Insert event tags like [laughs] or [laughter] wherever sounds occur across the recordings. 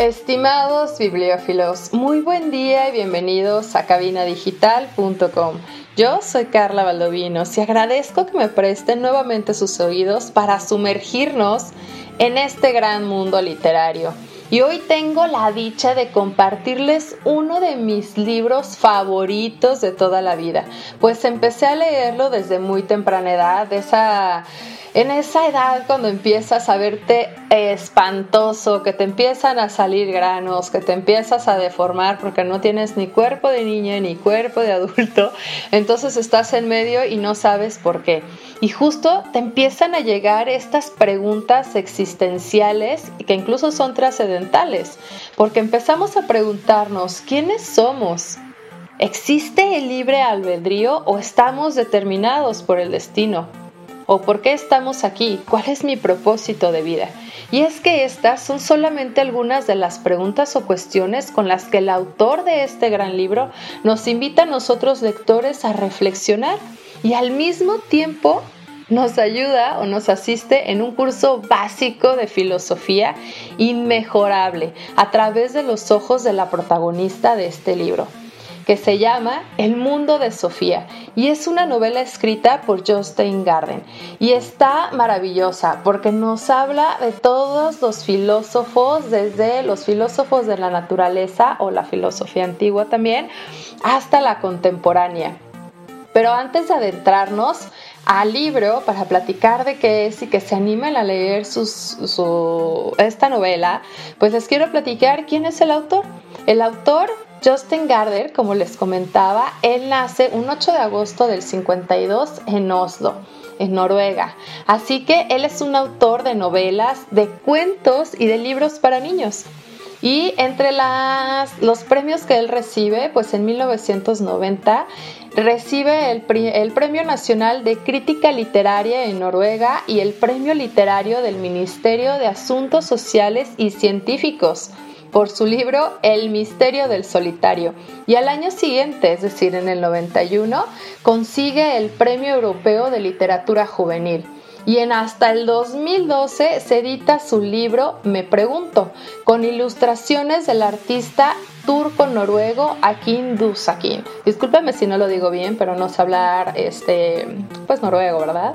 Estimados bibliófilos, muy buen día y bienvenidos a cabinadigital.com. Yo soy Carla Valdovinos y agradezco que me presten nuevamente sus oídos para sumergirnos en este gran mundo literario. Y hoy tengo la dicha de compartirles uno de mis libros favoritos de toda la vida, pues empecé a leerlo desde muy temprana edad, esa en esa edad cuando empiezas a verte espantoso, que te empiezan a salir granos, que te empiezas a deformar porque no tienes ni cuerpo de niña ni cuerpo de adulto, entonces estás en medio y no sabes por qué. Y justo te empiezan a llegar estas preguntas existenciales que incluso son trascendentales, porque empezamos a preguntarnos, ¿quiénes somos? ¿Existe el libre albedrío o estamos determinados por el destino? ¿O por qué estamos aquí? ¿Cuál es mi propósito de vida? Y es que estas son solamente algunas de las preguntas o cuestiones con las que el autor de este gran libro nos invita a nosotros lectores a reflexionar y al mismo tiempo nos ayuda o nos asiste en un curso básico de filosofía inmejorable a través de los ojos de la protagonista de este libro que se llama El mundo de Sofía y es una novela escrita por Justin Garden y está maravillosa porque nos habla de todos los filósofos, desde los filósofos de la naturaleza o la filosofía antigua también, hasta la contemporánea. Pero antes de adentrarnos al libro para platicar de qué es y que se animen a leer esta novela, pues les quiero platicar quién es el autor. El autor Justin Garder, como les comentaba, él nace un 8 de agosto del 52 en Oslo, en Noruega. Así que él es un autor de novelas, de cuentos y de libros para niños. Y entre los premios que él recibe, pues en 1990 recibe el, el, Premio Nacional de Crítica Literaria en Noruega y el Premio Literario del Ministerio de Asuntos Sociales y Científicos por su libro El misterio del solitario y al año siguiente, es decir, en el 91, consigue el Premio Europeo de Literatura Juvenil. Y en hasta el 2012 se edita su libro Me Pregunto, con ilustraciones del artista turco-noruego Akin Dusakin. Discúlpeme si no lo digo bien, pero no sé hablar este, pues noruego, ¿verdad?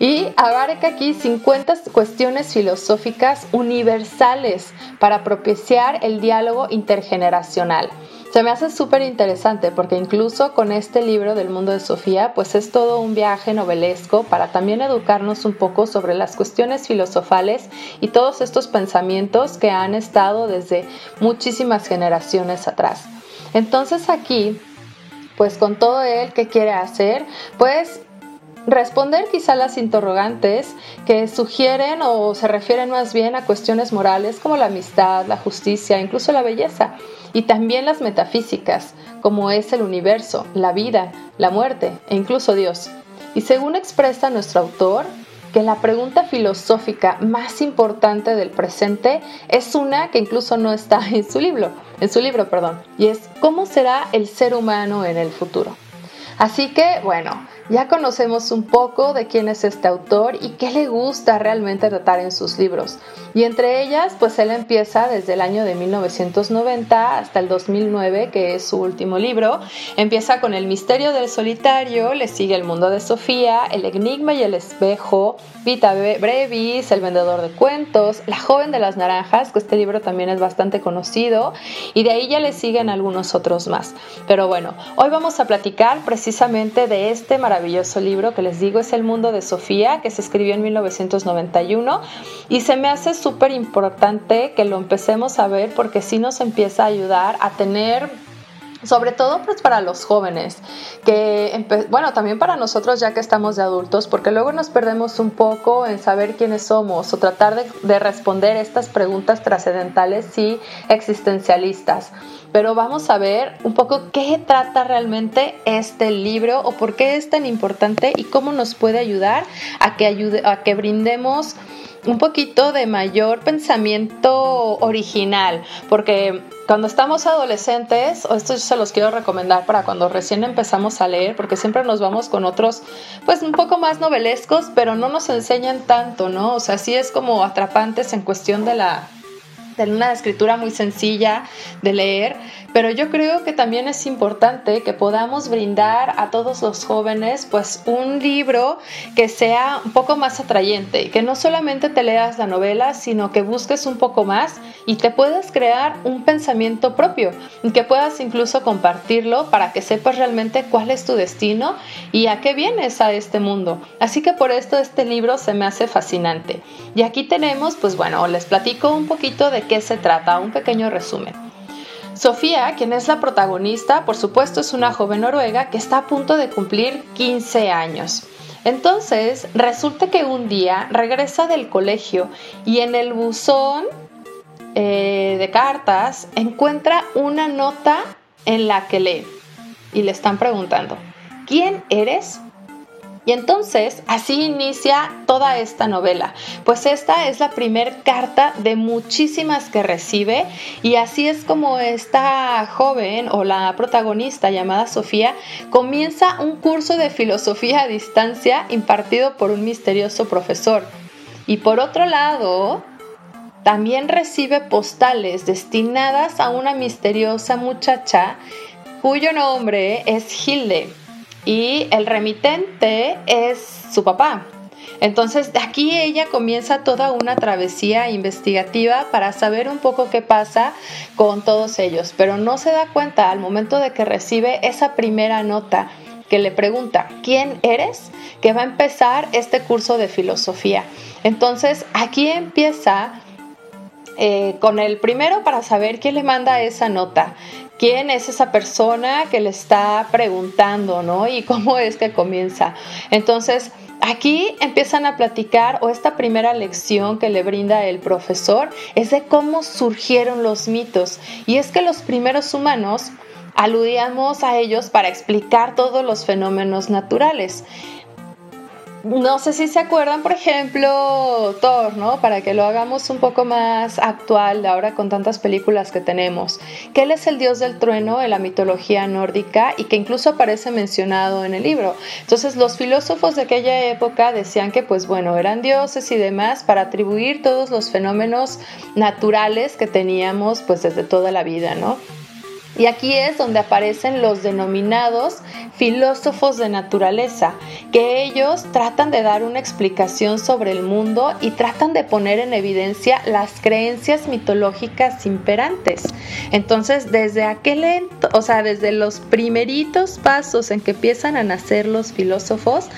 Y abarca aquí 50 cuestiones filosóficas universales para propiciar el diálogo intergeneracional. Se me hace súper interesante porque incluso con este libro del mundo de Sofía, pues es todo un viaje novelesco para también educarnos un poco sobre las cuestiones filosofales y todos estos pensamientos que han estado desde muchísimas generaciones atrás. Entonces aquí, pues con todo él, ¿qué quiere hacer? Pues responder quizá las interrogantes que sugieren o se refieren más bien a cuestiones morales como la amistad, la justicia, incluso la belleza, y también las metafísicas, como es el universo, la vida, la muerte e incluso Dios. Y según expresa nuestro autor, que la pregunta filosófica más importante del presente es una que incluso no está [laughs] en su libro, en su libro, perdón, y es ¿cómo será el ser humano en el futuro? Así que, bueno, ya conocemos un poco de quién es este autor y qué le gusta realmente tratar en sus libros. Y entre ellas, pues él empieza desde el año de 1990 hasta el 2009, que es su último libro. Empieza con El misterio del solitario, le sigue El mundo de Sofía, El enigma y el espejo, Vita Brevis, El vendedor de cuentos, La joven de las naranjas, que este libro también es bastante conocido, y de ahí ya le siguen algunos otros más. Pero bueno, hoy vamos a platicar precisamente de este maravilloso maravilloso libro que les digo es El mundo de Sofía, que se escribió en 1991 y se me hace súper importante que lo empecemos a ver porque sí nos empieza a ayudar a tener sobre todo pues para los jóvenes, que bueno, también para nosotros ya que estamos de adultos, porque luego nos perdemos un poco en saber quiénes somos o tratar de, de responder estas preguntas trascendentales y existencialistas. Pero vamos a ver un poco qué trata realmente este libro o por qué es tan importante y cómo nos puede ayudar a que, ayude, a que brindemos un poquito de mayor pensamiento original, porque cuando estamos adolescentes, o esto se los quiero recomendar para cuando recién empezamos a leer, porque siempre nos vamos con otros, pues un poco más novelescos, pero no nos enseñan tanto, ¿no? O sea, sí es como atrapantes en cuestión de la de una escritura muy sencilla de leer, pero yo creo que también es importante que podamos brindar a todos los jóvenes pues un libro que sea un poco más atrayente, que no solamente te leas la novela, sino que busques un poco más y te puedas crear un pensamiento propio que puedas incluso compartirlo para que sepas realmente cuál es tu destino y a qué vienes a este mundo. Así que por esto este libro se me hace fascinante. Y aquí tenemos, pues bueno, les platico un poquito de qué se trata, un pequeño resumen. Sofía, quien es la protagonista, por supuesto es una joven noruega que está a punto de cumplir 15 años. Entonces, resulta que un día regresa del colegio y en el buzón eh, de cartas encuentra una nota en la que lee y le están preguntando, ¿quién eres? Y entonces así inicia toda esta novela, pues esta es la primer carta de muchísimas que recibe y así es como esta joven o la protagonista llamada Sofía comienza un curso de filosofía a distancia impartido por un misterioso profesor. Y por otro lado, también recibe postales destinadas a una misteriosa muchacha cuyo nombre es Hilde y el remitente es su papá. Entonces, aquí ella comienza toda una travesía investigativa para saber un poco qué pasa con todos ellos, pero no se da cuenta al momento de que recibe esa primera nota que le pregunta, ¿quién eres? Que va a empezar este curso de filosofía. Entonces, aquí empieza eh, con el primero para saber quién le manda esa nota quién es esa persona que le está preguntando, ¿no? Y cómo es que comienza. Entonces, aquí empiezan a platicar o esta primera lección que le brinda el profesor es de cómo surgieron los mitos. Y es que los primeros humanos aludíamos a ellos para explicar todos los fenómenos naturales no sé si se acuerdan, por ejemplo, Thor, ¿no? Para que lo hagamos un poco más actual ahora con tantas películas que tenemos. Que él es el dios del trueno en la mitología nórdica y que incluso aparece mencionado en el libro. Entonces, los filósofos de aquella época decían que, pues bueno, eran dioses y demás para atribuir todos los fenómenos naturales que teníamos, pues desde toda la vida, ¿no? Y aquí es donde aparecen los denominados filósofos de naturaleza, que ellos tratan de dar una explicación sobre el mundo y tratan de poner en evidencia las creencias mitológicas imperantes. Entonces, desde aquel, o sea, desde los primeritos pasos en que empiezan a nacer los filósofos,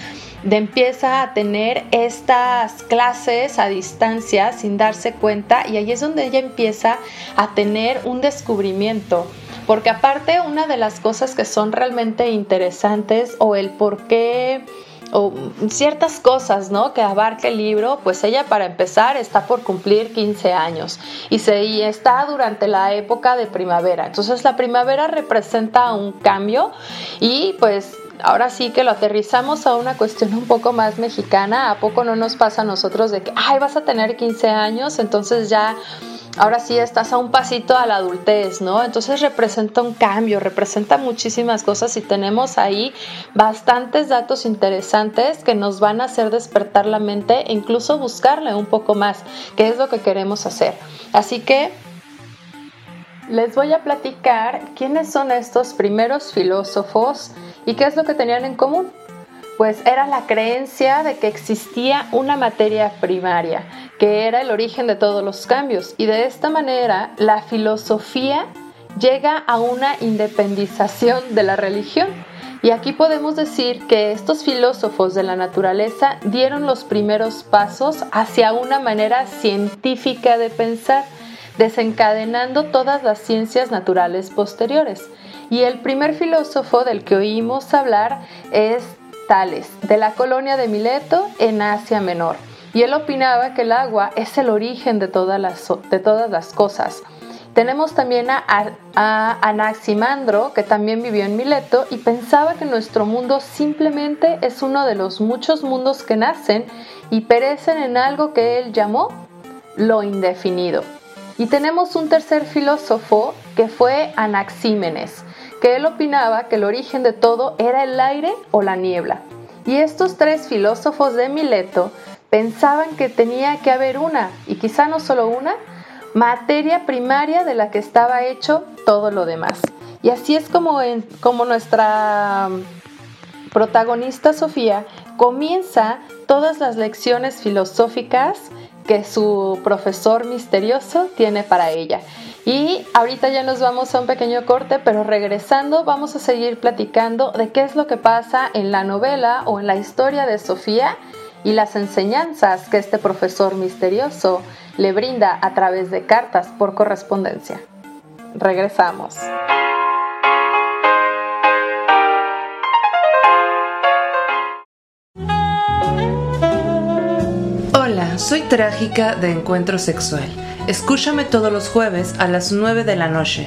de empieza a tener estas clases a distancia sin darse cuenta y ahí es donde ella empieza a tener un descubrimiento porque aparte, una de las cosas que son realmente interesantes o el por qué o ciertas cosas, ¿no? Que abarca el libro, pues ella para empezar está por cumplir 15 años y, se, y está durante la época de primavera. Entonces la primavera representa un cambio y pues ahora sí que lo aterrizamos a una cuestión un poco más mexicana. ¿A poco no nos pasa a nosotros de que, ay, vas a tener 15 años, entonces ya ahora sí estás a un pasito a la adultez, ¿no? Entonces representa un cambio, representa muchísimas cosas y tenemos ahí bastantes datos interesantes que nos van a hacer despertar la mente e incluso buscarle un poco más, qué es lo que queremos hacer. Así que les voy a platicar quiénes son estos primeros filósofos y qué es lo que tenían en común pues era la creencia de que existía una materia primaria, que era el origen de todos los cambios. Y de esta manera la filosofía llega a una independización de la religión. Y aquí podemos decir que estos filósofos de la naturaleza dieron los primeros pasos hacia una manera científica de pensar, desencadenando todas las ciencias naturales posteriores. Y el primer filósofo del que oímos hablar es Tales, de la colonia de Mileto en Asia Menor. Y él opinaba que el agua es el origen de todas las, de todas las cosas. Tenemos también a, a, Anaximandro, que también vivió en Mileto y pensaba que nuestro mundo simplemente es uno de los muchos mundos que nacen y perecen en algo que él llamó lo indefinido. Y tenemos un tercer filósofo que fue Anaxímenes, que él opinaba que el origen de todo era el aire o la niebla. Y estos tres filósofos de Mileto pensaban que tenía que haber una, y quizá no solo una, materia primaria de la que estaba hecho todo lo demás. Y así es como, como nuestra protagonista Sofía comienza todas las lecciones filosóficas que su profesor misterioso tiene para ella. Y ahorita ya nos vamos a un pequeño corte, pero regresando vamos a seguir platicando de qué es lo que pasa en la novela o en la historia de Sofía y las enseñanzas que este profesor misterioso le brinda a través de cartas por correspondencia. Regresamos. Hola, soy Trágica de Encuentro Sexual. Escúchame todos los jueves a las 9 de la noche.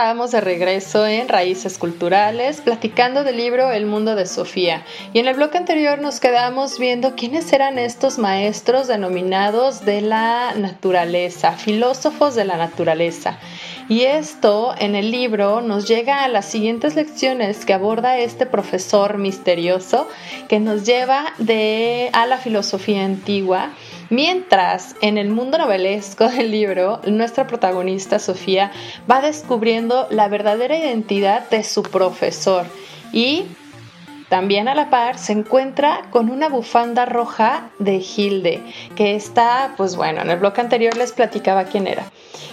Estábamos de regreso en Raíces Culturales, platicando del libro El Mundo de Sofía. Y en el bloque anterior nos quedamos viendo quiénes eran estos maestros denominados de la naturaleza, filósofos de la naturaleza. Y esto en el libro nos llega a las siguientes lecciones que aborda este profesor misterioso que nos lleva de, a la filosofía antigua Mientras, en el mundo novelesco del libro, nuestra protagonista Sofía va descubriendo la verdadera identidad de su profesor y también a la par se encuentra con una bufanda roja de Hilde, que está, pues bueno, en el bloque anterior les platicaba quién era.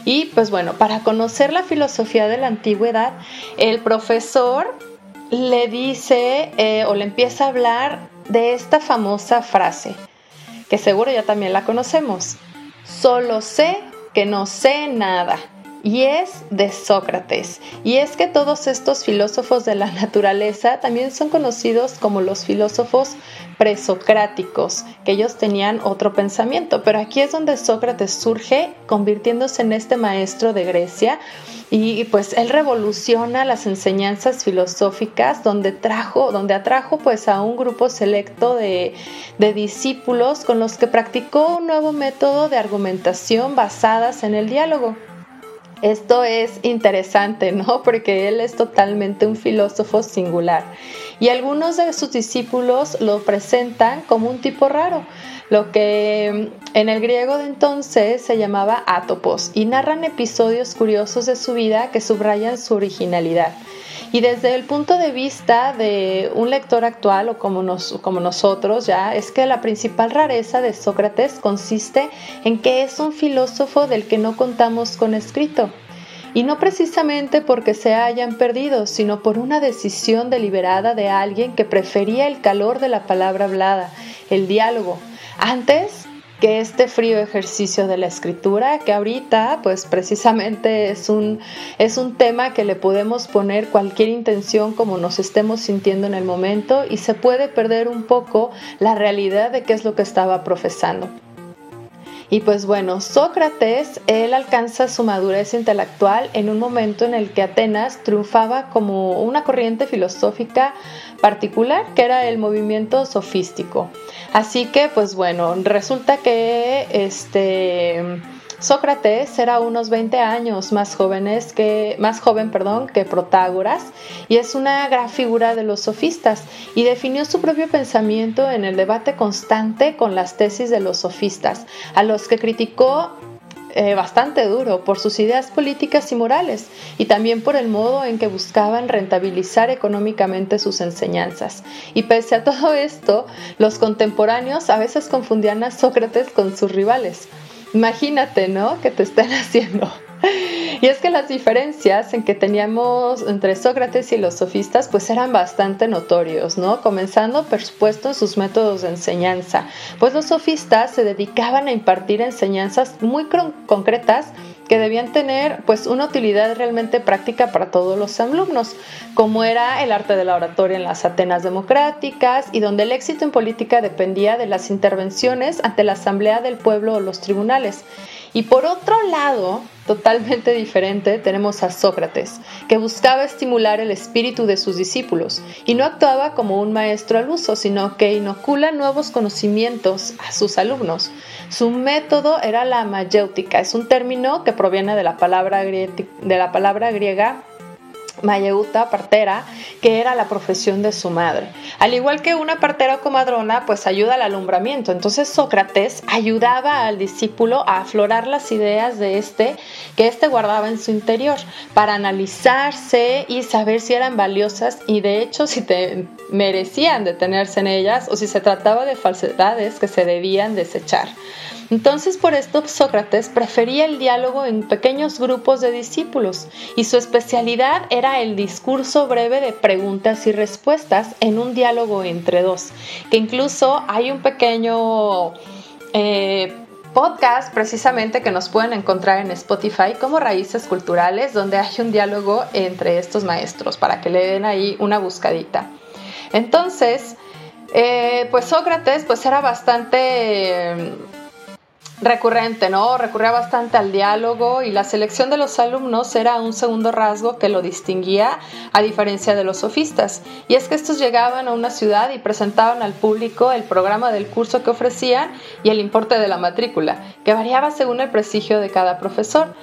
Y pues bueno, para conocer la filosofía de la antigüedad, el profesor le dice eh, o le empieza a hablar de esta famosa frase, que seguro ya también la conocemos. Solo sé que no sé nada. Y es de Sócrates. Y es que todos estos filósofos de la [laughs] naturaleza también son conocidos como los filósofos presocráticos, que ellos tenían otro pensamiento. Pero aquí es donde Sócrates surge, convirtiéndose en este maestro de Grecia, y pues él revoluciona las enseñanzas filosóficas donde trajo, donde atrajo pues a un grupo selecto de, de discípulos con los que practicó un nuevo método de argumentación basadas en el diálogo. Esto es interesante, ¿no? [laughs] Porque él es totalmente un filósofo singular. Y algunos de sus discípulos lo presentan como un tipo raro, lo que en el griego de entonces se llamaba átopos, y narran episodios curiosos de su vida que subrayan su originalidad. Y desde el punto de vista de un lector actual o como, como nosotros ya, es que la principal rareza de Sócrates consiste en que es un filósofo del que no contamos con escrito. Y no precisamente porque se hayan perdido, sino por una decisión deliberada de alguien que prefería el calor de la palabra hablada, el diálogo, antes que este frío ejercicio de la escritura, que ahorita pues precisamente es un, es un tema que le podemos poner cualquier intención como nos estemos sintiendo en el momento y se puede perder un poco la realidad de qué es lo que estaba profesando. Y pues bueno, Sócrates, él alcanza su madurez intelectual en un momento en el que Atenas triunfaba como una corriente filosófica particular, que era el movimiento sofístico. Así que pues bueno, resulta que este Sócrates era unos 20 años más, jóvenes que, más joven perdón, que Protágoras y es una gran figura de los sofistas y definió su propio pensamiento en el debate constante con las tesis de los sofistas, a los que criticó eh, bastante duro por sus ideas políticas y morales y también por el modo en que buscaban rentabilizar económicamente sus enseñanzas. Y pese a todo esto, los contemporáneos a veces confundían a Sócrates con sus rivales. Imagínate, ¿no? Que te están [laughs] haciendo [laughs] y es que las diferencias en que teníamos entre Sócrates y los sofistas pues eran bastante notorios, ¿no? Comenzando por supuesto en sus métodos de enseñanza, pues los sofistas se dedicaban a impartir enseñanzas muy concretas que debían tener pues una utilidad realmente práctica para todos los alumnos, como era el arte de la oratoria en las Atenas democráticas y donde el éxito en política dependía de las intervenciones ante la asamblea del pueblo o los tribunales. Y por otro lado, totalmente diferente, tenemos a Sócrates, que buscaba estimular el espíritu de sus discípulos y no actuaba como un maestro al uso, sino que inocula nuevos conocimientos a sus alumnos. Su método era la mayéutica, es un término que proviene de la palabra, de la palabra griega Mayeuta, partera, que era la profesión de su madre. Al igual que una partera o comadrona, pues ayuda al alumbramiento. Entonces Sócrates ayudaba al discípulo a aflorar las ideas de este que éste guardaba en su interior para analizarse y saber si eran valiosas y de hecho si te merecían detenerse en ellas o si se trataba de falsedades que se debían desechar. Entonces por esto Sócrates prefería el diálogo en pequeños grupos de discípulos y su especialidad era el discurso breve de preguntas y respuestas en un diálogo entre dos, que incluso hay un pequeño... Eh, podcast precisamente que nos pueden encontrar en Spotify como Raíces Culturales, donde hay un diálogo entre estos maestros para que le den ahí una buscadita. Entonces, eh, pues Sócrates pues era bastante recurrente, ¿no? Recurría bastante al diálogo y la selección de los alumnos era un segundo rasgo que lo distinguía a diferencia de los sofistas. Y es que estos llegaban a una ciudad y presentaban al público el programa del curso que ofrecían y el importe de la matrícula, que variaba según el prestigio de cada profesor.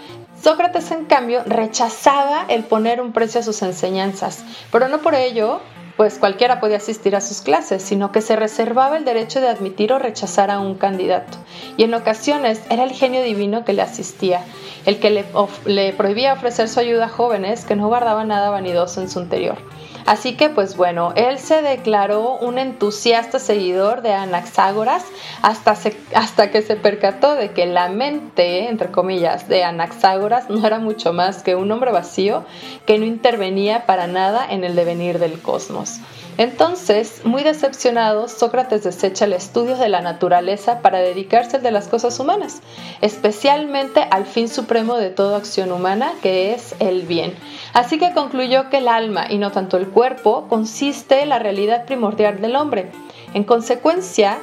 Sócrates, en cambio, rechazaba el poner un precio a sus enseñanzas, pero no por ello pues cualquiera podía asistir a sus clases, sino que se reservaba el derecho de admitir o rechazar a un candidato. Y en ocasiones era el genio divino que le asistía, el que le, le prohibía ofrecer su ayuda a jóvenes que no guardaban nada vanidoso en su interior. Así que pues bueno, él se declaró un entusiasta seguidor de Anaxágoras hasta, hasta que se percató de que la mente, entre comillas, de Anaxágoras no era mucho más que un hombre vacío que no intervenía para nada en el devenir del cosmos. Entonces, muy decepcionado, Sócrates desecha el estudio de la naturaleza para dedicarse al de las cosas humanas, especialmente al fin supremo de toda acción humana, que es el bien. Así que concluyó que el alma, y no tanto el cuerpo, consiste en la realidad primordial del hombre. En consecuencia,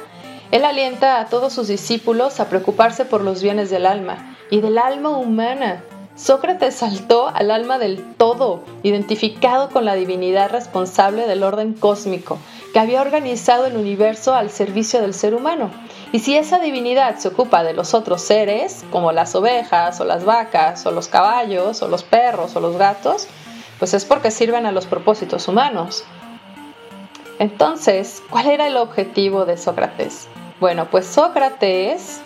él alienta a todos sus discípulos a preocuparse por los bienes del alma y del alma humana, Sócrates saltó al alma del todo, identificado con la divinidad responsable del orden cósmico, que había organizado el universo al servicio del ser humano. Y si esa divinidad se ocupa de los otros seres, como las ovejas o las vacas o los caballos o los perros o los gatos, pues es porque sirven a los propósitos humanos. Entonces, ¿cuál era el objetivo de Sócrates? Bueno, pues Sócrates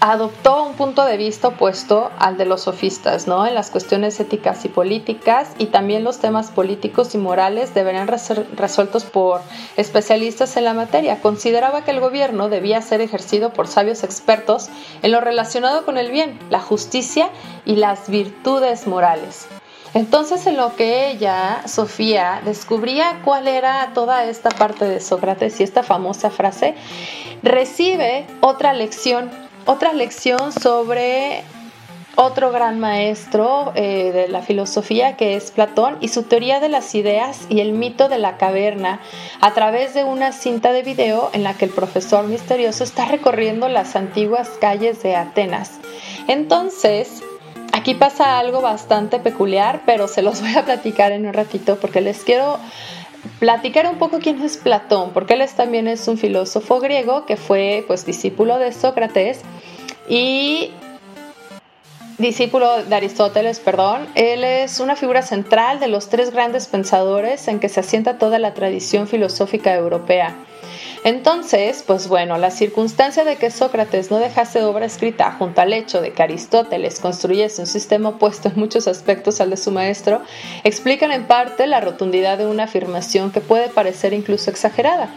adoptó un punto de vista opuesto al de los sofistas, ¿no? En las cuestiones éticas y políticas y también los temas políticos y morales deberían ser resueltos por especialistas en la materia. Consideraba que el gobierno debía ser ejercido por sabios expertos en lo relacionado con el bien, la justicia y las virtudes morales. Entonces en lo que ella, Sofía, descubría cuál era toda esta parte de Sócrates y esta famosa frase, recibe otra lección otra lección sobre otro gran maestro eh, de la filosofía que es Platón y su teoría de las ideas y el mito de la caverna a través de una cinta de video en la que el profesor misterioso está recorriendo las antiguas calles de Atenas. Entonces, aquí pasa algo bastante peculiar, pero se los voy a platicar en un ratito porque les quiero platicar un poco quién es Platón, porque él también es un filósofo griego que fue pues discípulo de Sócrates y discípulo de Aristóteles, perdón. Él es una figura central de los tres grandes pensadores en que se asienta toda la tradición filosófica europea. Entonces, pues bueno, la circunstancia de que Sócrates no dejase obra escrita junto al hecho de que Aristóteles construyese un sistema opuesto en muchos aspectos al de su maestro, explican en parte la rotundidad de una afirmación que puede parecer incluso exagerada.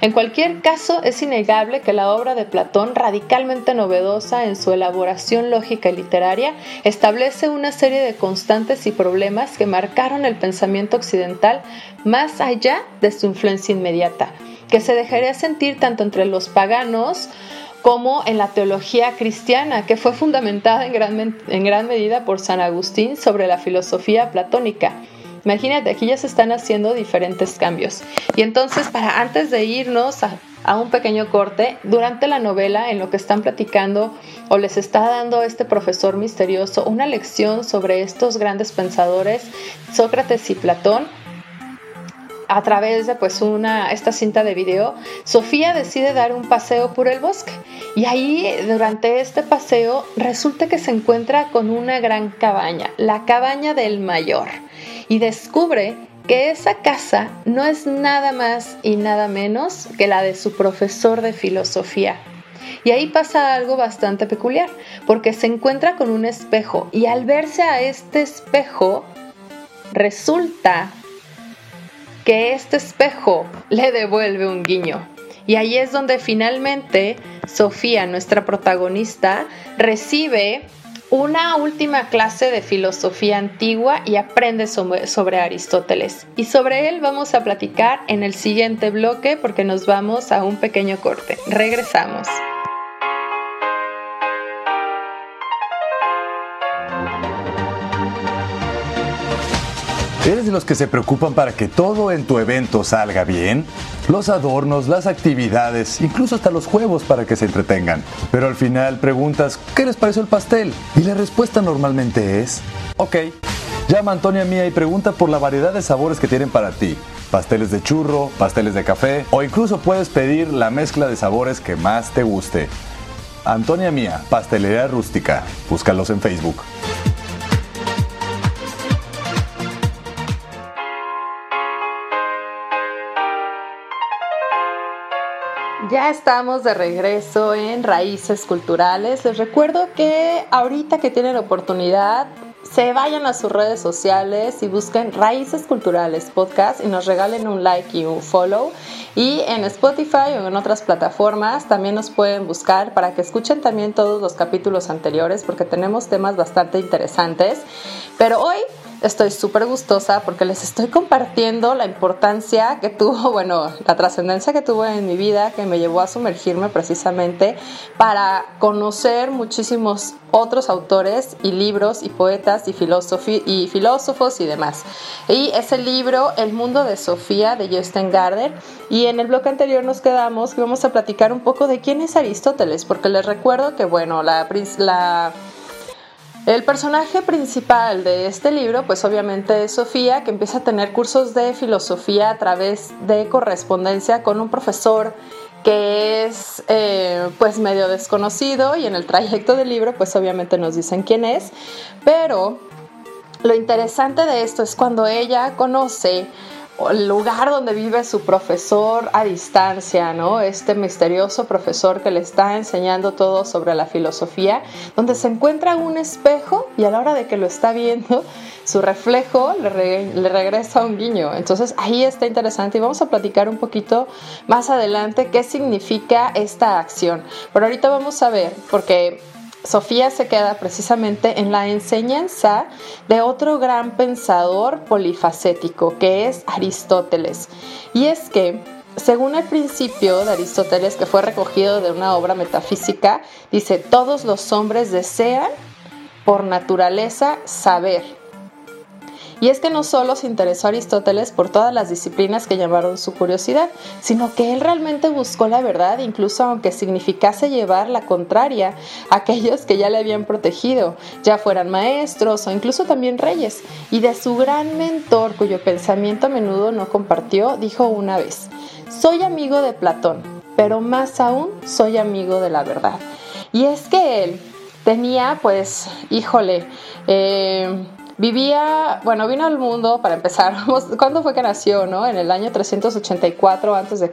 En cualquier caso, es innegable que la obra de Platón, radicalmente novedosa en su elaboración lógica y literaria, establece una serie de constantes y problemas que marcaron el pensamiento occidental más allá de su influencia inmediata, que se dejaría sentir tanto entre los paganos como en la teología cristiana, que fue fundamentada en gran, en gran medida por San Agustín sobre la filosofía platónica Imagínate, aquí ya se están haciendo diferentes cambios. Y entonces, para antes de irnos a, un pequeño corte, durante la novela, en lo que están platicando o les está dando este profesor misterioso una lección sobre estos grandes pensadores, Sócrates y Platón, a través de pues una esta cinta de video, Sofía decide dar un paseo por el bosque. Y ahí durante este paseo resulta que se encuentra con una gran cabaña, la cabaña del mayor. Y descubre que esa casa no es nada más y nada menos que la de su profesor de filosofía. Y ahí pasa algo bastante peculiar, porque se encuentra con un espejo. Y al verse a este espejo, resulta que este espejo le devuelve un guiño. Y ahí es donde finalmente Sofía, nuestra protagonista, recibe una última clase de filosofía antigua y aprende sobre, Aristóteles. Y sobre él vamos a platicar en el siguiente bloque porque nos vamos a un pequeño corte. Regresamos. ¿Eres de los que se preocupan para que todo en tu evento salga bien? Los adornos, las actividades, incluso hasta los juegos para que se entretengan. Pero al final preguntas, ¿qué les pareció el pastel? Y la respuesta normalmente es, ok. Llama a Antonia Mía y pregunta por la variedad de sabores que tienen para ti. Pasteles de churro, pasteles de café o incluso puedes pedir la mezcla de sabores que más te guste. Antonia Mía, Pastelería Rústica. Búscalos en Facebook. Ya estamos de regreso en Raíces Culturales. Les recuerdo que ahorita que tienen oportunidad, se vayan a sus redes sociales y busquen Raíces Culturales Podcast y nos regalen un like y un follow. Y en Spotify o en otras plataformas también nos pueden buscar para que escuchen también todos los capítulos anteriores porque tenemos temas bastante interesantes. Pero hoy estoy súper gustosa porque les estoy compartiendo la importancia que tuvo, bueno, la trascendencia que tuvo en mi vida, que me llevó a sumergirme precisamente para conocer muchísimos otros autores y libros y poetas y, y filósofos y demás. Y es el libro El mundo de Sofía de Justin Gardner. Y en el bloque anterior nos quedamos que vamos a platicar un poco de quién es Aristóteles, porque les recuerdo que, bueno, la, la el personaje principal de este libro, pues obviamente es Sofía, que empieza a tener cursos de filosofía a través de correspondencia con un profesor que es eh, pues medio desconocido y en el trayecto del libro pues obviamente nos dicen quién es, pero lo interesante de esto es cuando ella conoce el lugar donde vive su profesor a distancia, ¿no? Este misterioso profesor que le está enseñando todo sobre la filosofía, donde se encuentra un espejo y a la hora de que lo está viendo, su reflejo le, le regresa un guiño. Entonces ahí está interesante y vamos a platicar un poquito más adelante qué significa esta acción. Pero ahorita vamos a ver, porque Sofía se queda precisamente en la enseñanza de otro gran pensador polifacético, que es Aristóteles. Y es que, según el principio de Aristóteles, que fue recogido de una obra metafísica, dice, todos los hombres desean por naturaleza saber y es que no solo se interesó Aristóteles por todas las disciplinas que llamaron su curiosidad, sino que él realmente buscó la verdad, incluso aunque significase llevar la contraria a aquellos que ya le habían protegido, ya fueran maestros o incluso también reyes. Y de su gran mentor, cuyo pensamiento a menudo no compartió, dijo una vez, soy amigo de Platón, pero más aún soy amigo de la verdad. Y es que él tenía, pues, híjole, eh, Vivía, bueno, vino al mundo para empezar. [laughs] ¿Cuándo fue que nació, no? En el año 384 a.C.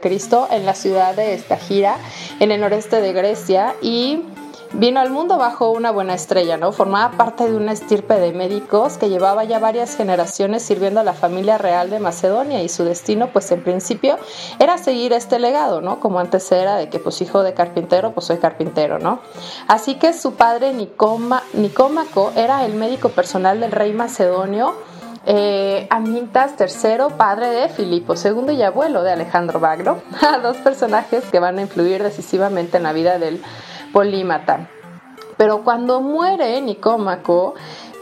en la ciudad de Estagira, en el noreste de Grecia y Vino al mundo bajo una buena estrella, ¿no? Formaba parte de una estirpe de médicos que llevaba ya varias generaciones sirviendo a la familia real de Macedonia y su destino, pues en principio era seguir este legado, ¿no? Como antes era de que pues hijo de carpintero, pues soy carpintero, ¿no? Así que su padre Nicómaco era el médico personal del rey macedonio eh, Amintas III, padre de Filipo II y abuelo de Alejandro Bagro, [laughs] dos personajes que van a influir decisivamente en la vida del polímata. Pero cuando muere Nicómaco,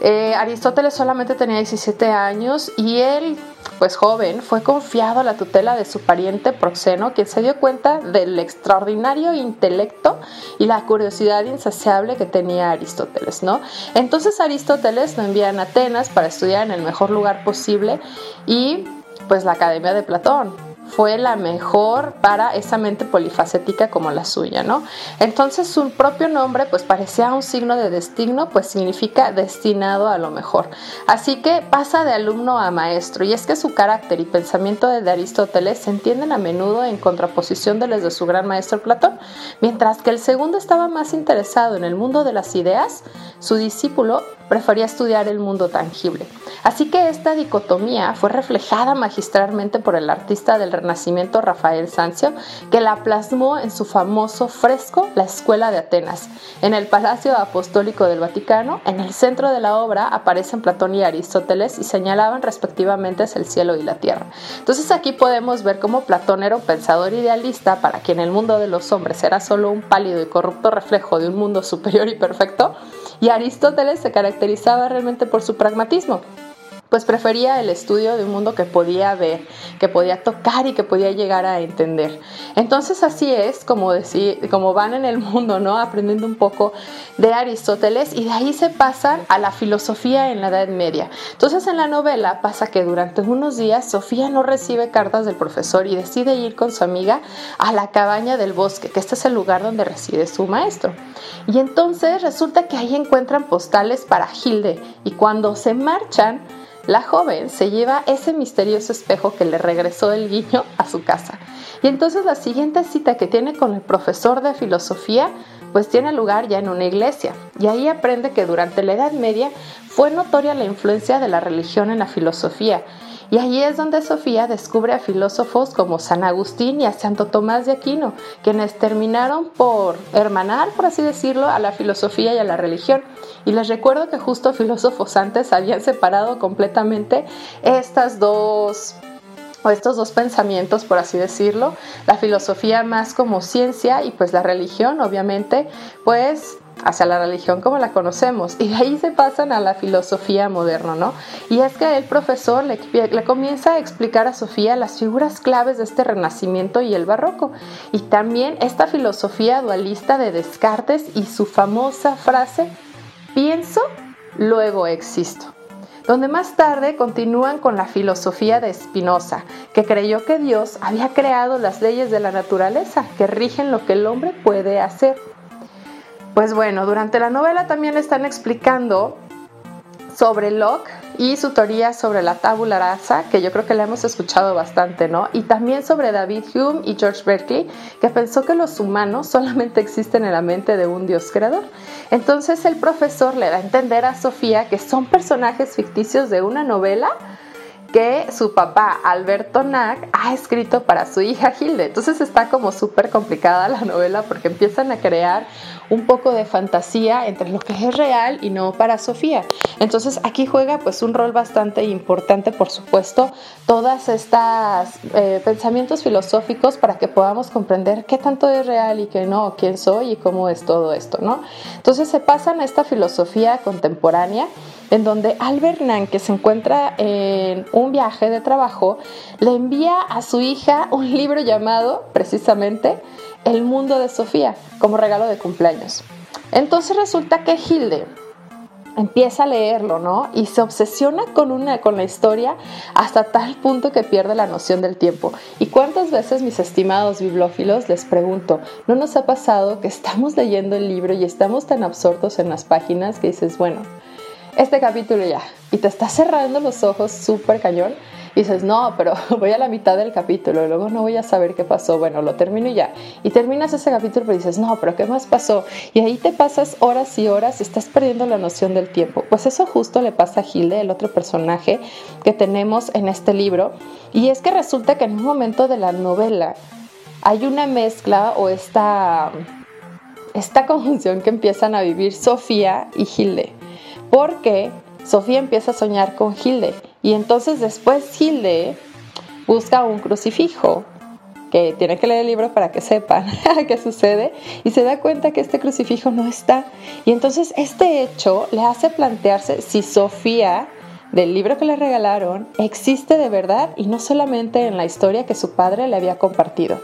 eh, Aristóteles solamente tenía 17 años y él, pues joven, fue confiado a la tutela de su pariente Proxeno, quien se dio cuenta del extraordinario intelecto y la curiosidad insaciable que tenía Aristóteles, ¿no? Entonces Aristóteles lo envía a Atenas para estudiar en el mejor lugar posible y pues la Academia de Platón fue la mejor para esa mente polifacética como la suya, ¿no? Entonces su propio nombre pues parecía un signo de destino, pues significa destinado a lo mejor. Así que pasa de alumno a maestro y es que su carácter y pensamiento de Aristóteles se entienden a menudo en contraposición de los de su gran maestro Platón, mientras que el segundo estaba más interesado en el mundo de las ideas, su discípulo prefería estudiar el mundo tangible. Así que esta dicotomía fue reflejada magistralmente por el artista del Renacimiento Rafael Sanzio, que la plasmó en su famoso fresco La Escuela de Atenas. En el Palacio Apostólico del Vaticano, en el centro de la obra aparecen Platón y Aristóteles y señalaban respectivamente el cielo y la tierra. Entonces aquí podemos ver cómo Platón era un pensador idealista para quien el mundo de los hombres era solo un pálido y corrupto reflejo de un mundo superior y perfecto, y Aristóteles se realmente por su pragmatismo pues prefería el estudio de un mundo que podía ver, que podía tocar y que podía llegar a entender. Entonces así es como, decir, como van en el mundo, ¿no? Aprendiendo un poco de Aristóteles y de ahí se pasan a la filosofía en la Edad Media. Entonces en la novela pasa que durante unos días Sofía no recibe cartas del profesor y decide ir con su amiga a la cabaña del bosque, que este es el lugar donde reside su maestro. Y entonces resulta que ahí encuentran postales para Hilde y cuando se marchan, la joven se lleva ese misterioso espejo que le regresó el guiño a su casa. Y entonces la siguiente cita que tiene con el profesor de filosofía pues tiene lugar ya en una iglesia. Y ahí aprende que durante la Edad Media fue notoria la influencia de la religión en la filosofía y allí es donde Sofía descubre a filósofos como San Agustín y a Santo Tomás de Aquino, quienes terminaron por hermanar, por así decirlo, a la filosofía y a la religión. Y les recuerdo que justo filósofos antes habían separado completamente estas dos o estos dos pensamientos, por así decirlo, la filosofía más como ciencia y pues la religión, obviamente, pues hacia la religión como la conocemos. Y de ahí se pasan a la filosofía moderna, ¿no? Y es que el profesor le, le, comienza a explicar a Sofía las figuras claves de este renacimiento y el barroco. Y también esta filosofía dualista de Descartes y su famosa frase pienso, luego existo donde más tarde continúan con la filosofía de Spinoza, que creyó que Dios había creado las leyes de la naturaleza que rigen lo que el hombre puede hacer. Pues bueno, durante la novela también están explicando sobre Locke y su teoría sobre la tabula rasa, que yo creo que la hemos escuchado bastante, ¿no? Y también sobre David Hume y George Berkeley, que pensó que los humanos solamente existen en la mente de un Dios creador. Entonces el profesor le da a entender a Sofía que son personajes ficticios de una novela que su papá, Alberto Nack, ha escrito para su hija Hilde. Entonces está como súper complicada la novela porque empiezan a crear un poco de fantasía entre lo que es real y no para Sofía. Entonces aquí juega pues un rol bastante importante, por supuesto, todas estas eh, pensamientos filosóficos para que podamos comprender qué tanto es real y qué no, quién soy y cómo es todo esto, ¿no? Entonces se pasan a esta filosofía contemporánea en donde Albert que se encuentra en un viaje de trabajo, le envía a su hija un libro llamado precisamente El mundo de Sofía como regalo de cumpleaños. Entonces resulta que Hilde empieza a leerlo, ¿no? Y se obsesiona con una con la historia hasta tal punto que pierde la noción del tiempo. ¿Y cuántas veces, mis estimados bibliófilos, les pregunto, ¿no nos ha pasado que estamos leyendo el libro y estamos tan absortos en las páginas que dices, bueno, este capítulo ya, y te estás cerrando los ojos súper cañón, y dices, no, pero [laughs] voy a la mitad del capítulo, luego no voy a saber qué pasó, bueno, lo termino y ya. Y terminas ese capítulo, pero dices, no, pero ¿qué más pasó? Y ahí te pasas horas y horas y estás perdiendo la noción del tiempo. Pues eso justo le pasa a Hilde, el otro personaje que tenemos en este libro. Y es que resulta que en un momento de la novela hay una mezcla o esta, esta [laughs] conjunción que empiezan a vivir Sofía y Hilde. Porque Sofía empieza a soñar con Hilde y entonces después Hilde busca un crucifijo que tiene que leer el libro para que sepan [laughs] qué sucede y se da cuenta que este crucifijo no está. Y entonces este hecho le hace plantearse si Sofía del libro que le regalaron existe de verdad y no solamente en la historia que su padre le había compartido.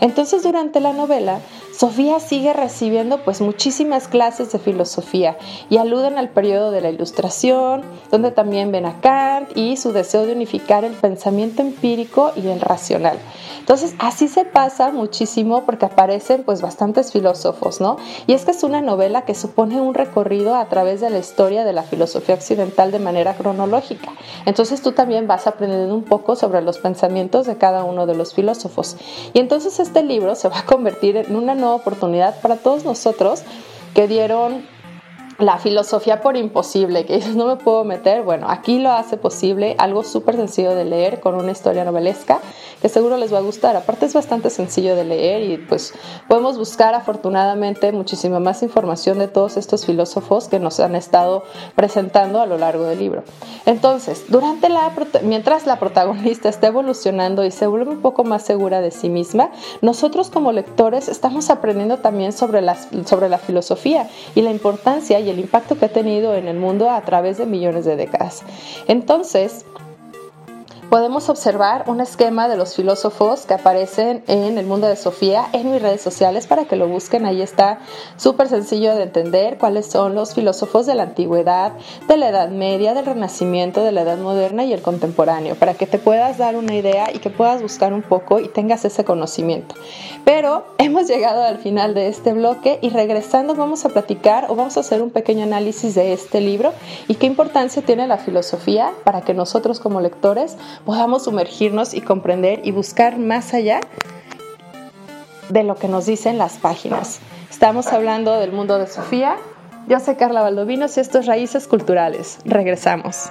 Entonces durante la novela Sofía sigue recibiendo pues muchísimas clases de filosofía y aluden al periodo de la Ilustración, donde también ven a Kant y su deseo de unificar el pensamiento empírico y el racional. Entonces así se pasa muchísimo porque aparecen pues bastantes filósofos, ¿no? Y es que es una novela que supone un recorrido a través de la historia de la filosofía occidental de manera cronológica. Entonces tú también vas aprendiendo un poco sobre los pensamientos de cada uno de los filósofos. Y entonces este libro se va a convertir en una oportunidad para todos nosotros que dieron la filosofía por imposible, que no me puedo meter, bueno, aquí lo hace posible, algo súper sencillo de leer con una historia novelesca que seguro les va a gustar. Aparte es bastante sencillo de leer y pues podemos buscar afortunadamente muchísima más información de todos estos filósofos que nos han estado presentando a lo largo del libro. Entonces, durante la mientras la protagonista está evolucionando y se vuelve un poco más segura de sí misma, nosotros como lectores estamos aprendiendo también sobre, las, sobre la filosofía y la importancia y el impacto que ha tenido en el mundo a través de millones de décadas. Entonces, podemos observar un esquema de los filósofos que aparecen en el mundo de Sofía en mis redes sociales para que lo busquen. Ahí está súper sencillo de entender cuáles son los filósofos de la antigüedad, de la Edad Media, del Renacimiento, de la Edad Moderna y el contemporáneo, para que te puedas dar una idea y que puedas buscar un poco y tengas ese conocimiento. Pero hemos llegado al final de este bloque y regresando vamos a platicar o vamos a hacer un pequeño análisis de este libro y qué importancia tiene la filosofía para que nosotros como lectores podamos sumergirnos y comprender y buscar más allá de lo que nos dicen las páginas. Estamos hablando del mundo de Sofía. Yo soy Carla Valdovinos y esto es Raíces Culturales. Regresamos.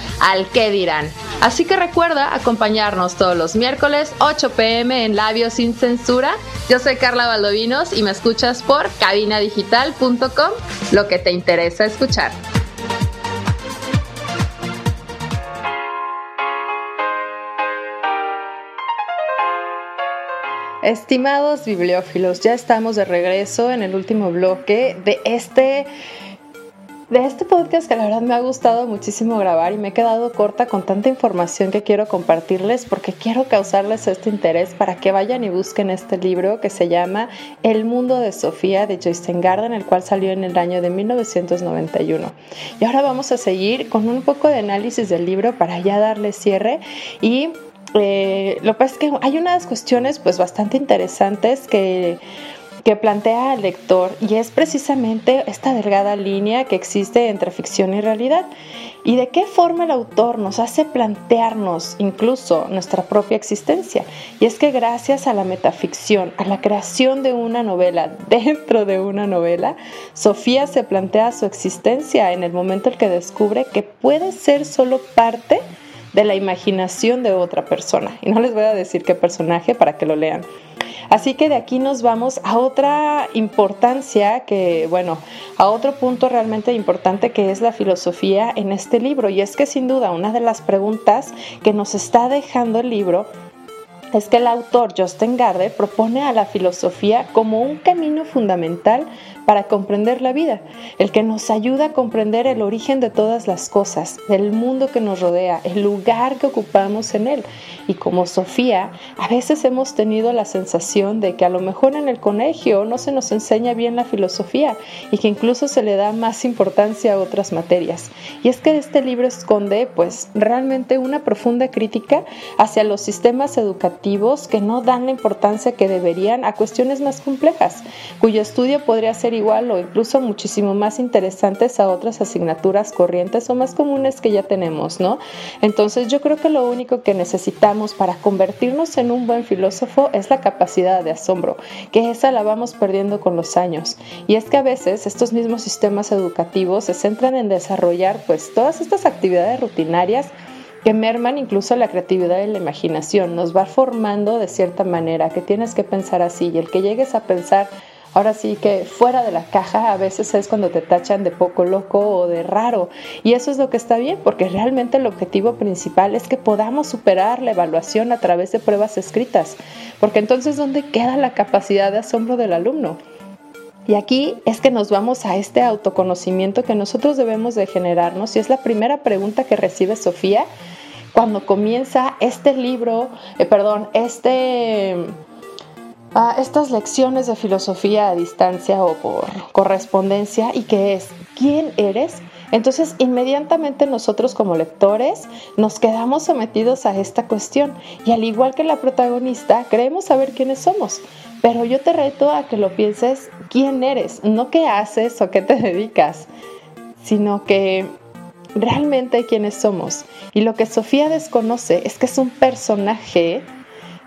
al qué dirán. Así que recuerda acompañarnos todos los miércoles 8 pm en Labios sin Censura. Yo soy Carla Valdovinos y me escuchas por cabinadigital.com, lo que te interesa escuchar. Estimados bibliófilos, ya estamos de regreso en el último bloque de este de este podcast que la verdad me ha gustado muchísimo grabar y me he quedado corta con tanta información que quiero compartirles porque quiero causarles este interés para que vayan y busquen este libro que se llama El mundo de Sofía de Joyce Garden, el cual salió en el año de 1991. Y ahora vamos a seguir con un poco de análisis del libro para ya darle cierre y eh, lo que pasa es que hay unas cuestiones pues bastante interesantes que que plantea al lector y es precisamente esta delgada línea que existe entre ficción y realidad y de qué forma el autor nos hace plantearnos incluso nuestra propia existencia. Y es que gracias a la metaficción, a la creación de una novela [laughs] dentro de una novela, Sofía se plantea su existencia en el momento en que descubre que puede ser solo parte de la imaginación de otra persona. Y no les voy a decir qué personaje para que lo lean. Así que de aquí nos vamos a otra importancia que, bueno, a otro punto realmente importante que es la filosofía en este libro. Y es que sin duda una de las preguntas que nos está dejando el libro es que el autor Justin Gardner propone a la filosofía como un camino fundamental para comprender la vida, el que nos ayuda a comprender el origen de todas las cosas, el mundo que nos rodea, el lugar que ocupamos en él. Y como Sofía, a veces hemos tenido la sensación de que a lo mejor en el colegio no se nos enseña bien la filosofía y que incluso se le da más importancia a otras materias. Y es que este libro esconde pues realmente una profunda crítica hacia los sistemas educativos que no dan la importancia que deberían a cuestiones más complejas, cuyo estudio podría ser igual o incluso muchísimo más interesantes a otras asignaturas corrientes o más comunes que ya tenemos, ¿no? Entonces yo creo que lo único que necesitamos para convertirnos en un buen filósofo es la capacidad de asombro, que esa la vamos perdiendo con los años. Y es que a veces estos mismos sistemas educativos se centran en desarrollar pues todas estas actividades rutinarias que merman incluso la creatividad y la imaginación, nos va formando de cierta manera, que tienes que pensar así y el que llegues a pensar Ahora sí que fuera de la caja a veces es cuando te tachan de poco loco o de raro. Y eso es lo que está bien, porque realmente el objetivo principal es que podamos superar la evaluación a través de pruebas escritas. Porque entonces, ¿dónde queda la capacidad de asombro del alumno? Y aquí es que nos vamos a este autoconocimiento que nosotros debemos de generarnos y es la primera pregunta que recibe Sofía cuando comienza este libro, eh, perdón, este a estas lecciones de filosofía a distancia o por correspondencia y que es ¿quién eres? Entonces, inmediatamente nosotros como lectores nos quedamos sometidos a esta cuestión y al igual que la protagonista, creemos saber quiénes somos. Pero yo te reto a que lo pienses quién eres, no qué haces o qué te dedicas, sino que realmente quiénes somos. Y lo que Sofía desconoce es que es un personaje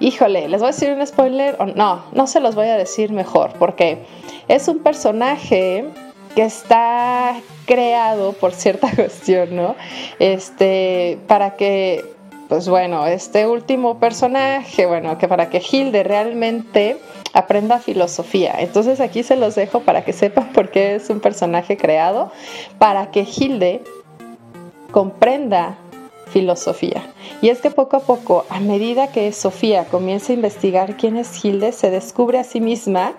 híjole, les voy a decir un spoiler, o no, no se los voy a decir mejor, porque es un personaje que está creado por cierta [laughs] cuestión, ¿no? Este, para que, pues bueno, este último personaje, bueno, que para que Hilde realmente aprenda filosofía. Entonces aquí se los dejo para que sepan por qué es un personaje creado, para que Hilde comprenda filosofía. Y es que poco a poco, a medida que Sofía comienza a investigar quién es Hilde, se descubre a sí misma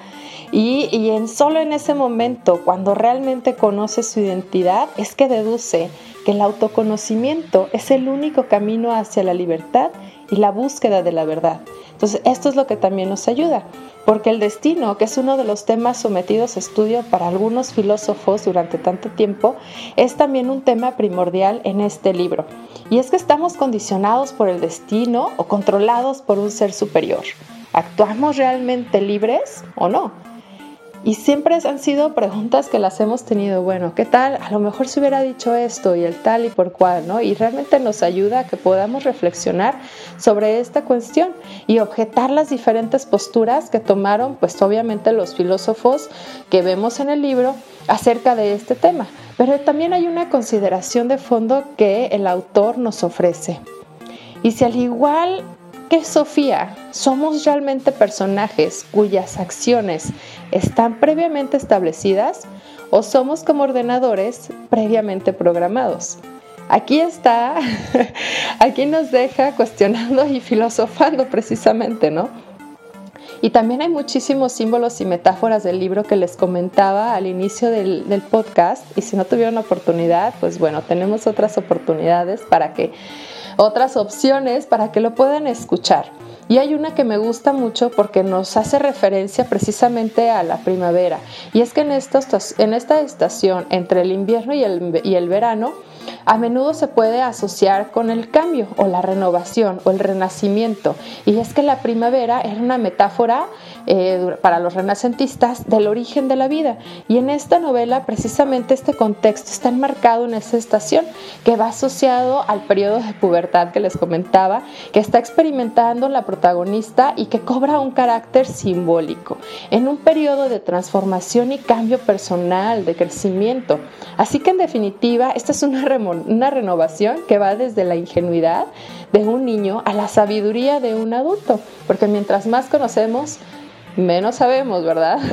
y, en, solo en ese momento, cuando realmente conoce su identidad, es que deduce que el autoconocimiento es el único camino hacia la libertad y la búsqueda de la verdad. Entonces, esto es lo que también nos ayuda, porque el destino, que es uno de los temas sometidos a estudio para algunos filósofos durante tanto tiempo, es también un tema primordial en este libro. Y es que estamos condicionados por el destino o controlados por un ser superior. ¿Actuamos realmente libres o no? Y siempre han sido preguntas que las hemos tenido, bueno, ¿qué tal? A lo mejor se hubiera dicho esto y el tal y por cual, ¿no? Y realmente nos ayuda a que podamos reflexionar sobre esta cuestión y objetar las diferentes posturas que tomaron, pues obviamente los filósofos que vemos en el libro acerca de este tema. Pero también hay una consideración de fondo que el autor nos ofrece. Y si al igual que Sofía somos realmente personajes cuyas acciones están previamente establecidas o somos como ordenadores previamente programados. Aquí está, [laughs] aquí nos deja cuestionando y filosofando precisamente, ¿no? Y también hay muchísimos símbolos y metáforas del libro que les comentaba al inicio del, del podcast. Y si no tuvieron oportunidad, pues bueno, tenemos otras oportunidades para que otras opciones para que lo puedan escuchar. Y hay una que me gusta mucho porque nos hace referencia precisamente a la primavera. Y es que en esta, en esta estación, entre el invierno y el, y el verano, a menudo se puede asociar con el cambio o la renovación o el renacimiento. Y es que la primavera era una metáfora eh, para los renacentistas del origen de la vida. Y en esta novela precisamente este contexto está enmarcado en esa estación que va asociado al periodo de pubertad que les comentaba, que está experimentando la protagonista y que cobra un carácter simbólico, en un periodo de transformación y cambio personal, de crecimiento. Así que en definitiva, esta es una, [laughs] una renovación que va desde la ingenuidad de un niño a la sabiduría de un adulto, porque mientras más conocemos, menos sabemos, ¿verdad? [laughs]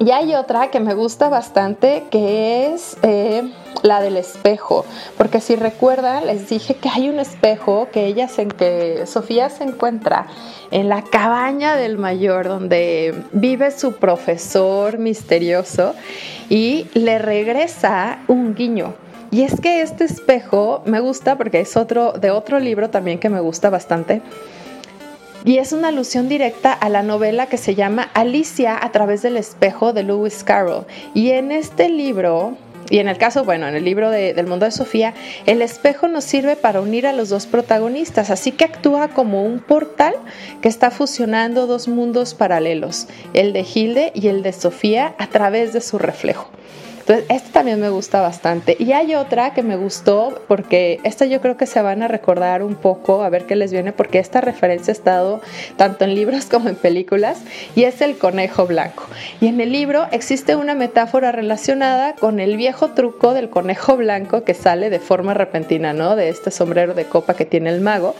Y hay otra que me gusta bastante que es eh, la del espejo, porque si recuerdan les dije que hay un espejo que ella se, que Sofía se encuentra en la cabaña del mayor donde vive su profesor misterioso y le regresa un guiño. Y es que este espejo me gusta porque es otro de otro libro también que me gusta bastante y es una alusión directa a la novela que se llama Alicia a través del espejo de Lewis Carroll. Y en este libro, y en el caso, bueno, en el libro del mundo de Sofía, el espejo nos sirve para unir a los dos protagonistas, así que actúa como un portal que está fusionando dos mundos paralelos, el de Hilde y el de Sofía, a través de su reflejo. Entonces, esta también me gusta bastante. Y hay otra que me gustó porque esta yo creo que se van a recordar un poco, a ver qué les viene, porque esta referencia ha estado tanto en libros [laughs] como en películas, y es el conejo blanco. Y en el libro existe una metáfora relacionada con el viejo truco del conejo blanco que sale de forma repentina, ¿no? De este sombrero de copa que tiene el mago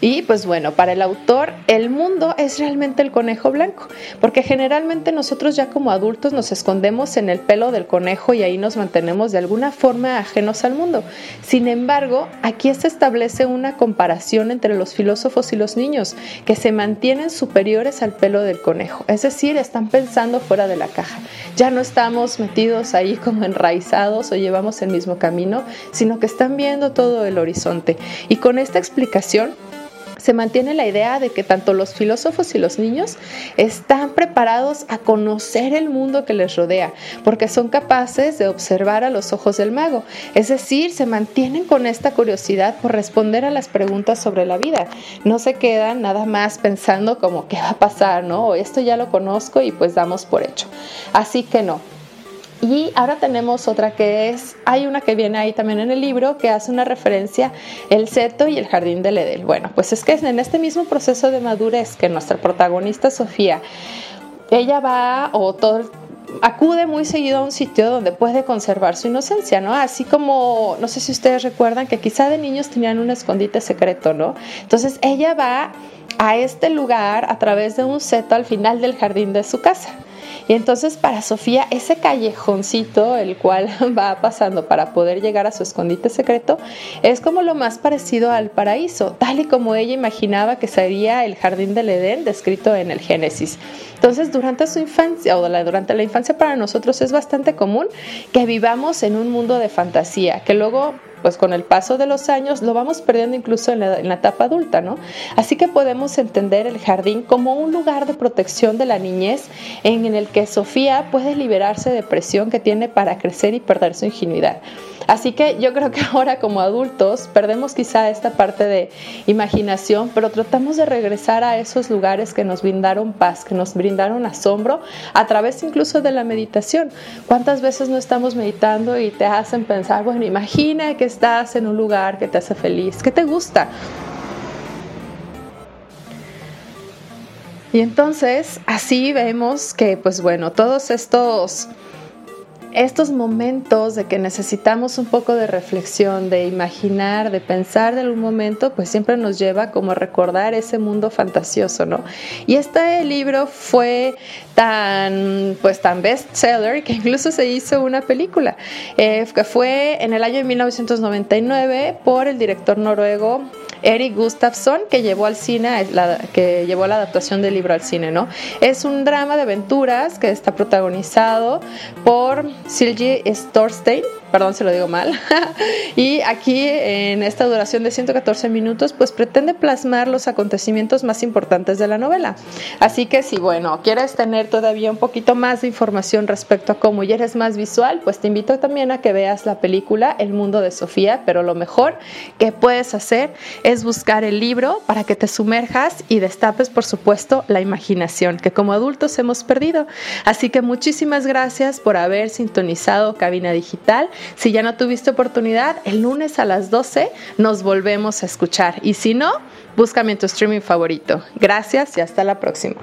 y pues bueno, para el autor el mundo es realmente el conejo blanco, porque generalmente nosotros ya como adultos nos escondemos en el pelo del conejo y ahí nos mantenemos de alguna forma ajenos al mundo. Sin embargo, aquí se establece una comparación entre los filósofos y los niños, que se mantienen superiores al pelo del conejo, es decir, están pensando fuera de la caja. Ya no estamos metidos ahí [laughs] como enraizados o llevamos el mismo camino, sino que están viendo todo el horizonte. Y con esta explicación, se mantiene la idea de que tanto los filósofos y los niños están preparados a conocer el mundo que les rodea, porque son capaces de observar a los ojos del mago. Es decir, se mantienen con esta curiosidad por responder a las preguntas sobre la vida. No se quedan nada más pensando como qué va a pasar, ¿no? O esto ya lo conozco y pues damos por hecho. Así que no, y ahora tenemos otra que es, hay una que viene ahí también en el libro que hace una referencia, el seto y el jardín del Edel. Bueno, pues es que en este mismo proceso de madurez que nuestra protagonista Sofía, ella va o todo acude muy seguido a un sitio donde puede conservar su inocencia, ¿no? Así como, no sé si ustedes recuerdan que quizá de niños tenían un escondite secreto, ¿no? Entonces ella va a este lugar a través de un seto al final del jardín de su casa. Y entonces para Sofía ese callejoncito, el cual [laughs] va pasando para poder llegar a su escondite secreto, es como lo más parecido al paraíso, tal y como ella imaginaba que sería el jardín del Edén descrito en el Génesis. Entonces durante su infancia o durante la infancia para nosotros es bastante común que vivamos en un mundo de fantasía, que luego pues con el paso de los años lo vamos perdiendo incluso en la, etapa adulta, ¿no? Así que podemos entender el jardín como un lugar de protección de la niñez en el que Sofía puede liberarse de presión que tiene para crecer y perder su ingenuidad. Así que yo creo que ahora como adultos perdemos quizá esta parte de imaginación, pero tratamos de regresar a esos lugares que nos brindaron paz, que nos brindaron asombro, a través incluso de la meditación. ¿Cuántas veces no estamos meditando y te hacen pensar, bueno, imagina que estás en un lugar que te hace feliz, que te gusta? Y entonces así vemos que, pues bueno, todos estos estos momentos de que necesitamos un poco de reflexión, de imaginar, de pensar de algún momento, pues siempre nos lleva como a recordar ese mundo fantasioso, ¿no? Y este libro fue tan, pues tan bestseller que incluso se hizo una película, eh, que fue en el año de 1999 por el director noruego Eric Gustafsson, que llevó al cine, la, que llevó la adaptación del libro al cine, ¿no? Es un drama de aventuras que está protagonizado por Silje Storstein, perdón si lo digo mal, [laughs] y aquí en esta duración de 114 minutos, pues pretende plasmar los acontecimientos más importantes de la novela. Así que si, bueno, quieres tener todavía un poquito más de información respecto a cómo ya eres más visual, pues te invito también a que veas la película El mundo de Sofía, pero lo mejor que puedes hacer es buscar el libro para que te sumerjas y destapes, por supuesto, la imaginación que como adultos hemos perdido. Así que muchísimas gracias por haber sintonizado Cabina Digital. Si ya no tuviste oportunidad, el lunes a las 12 nos volvemos a escuchar. Y si no, búscame en tu streaming favorito. Gracias y hasta la próxima.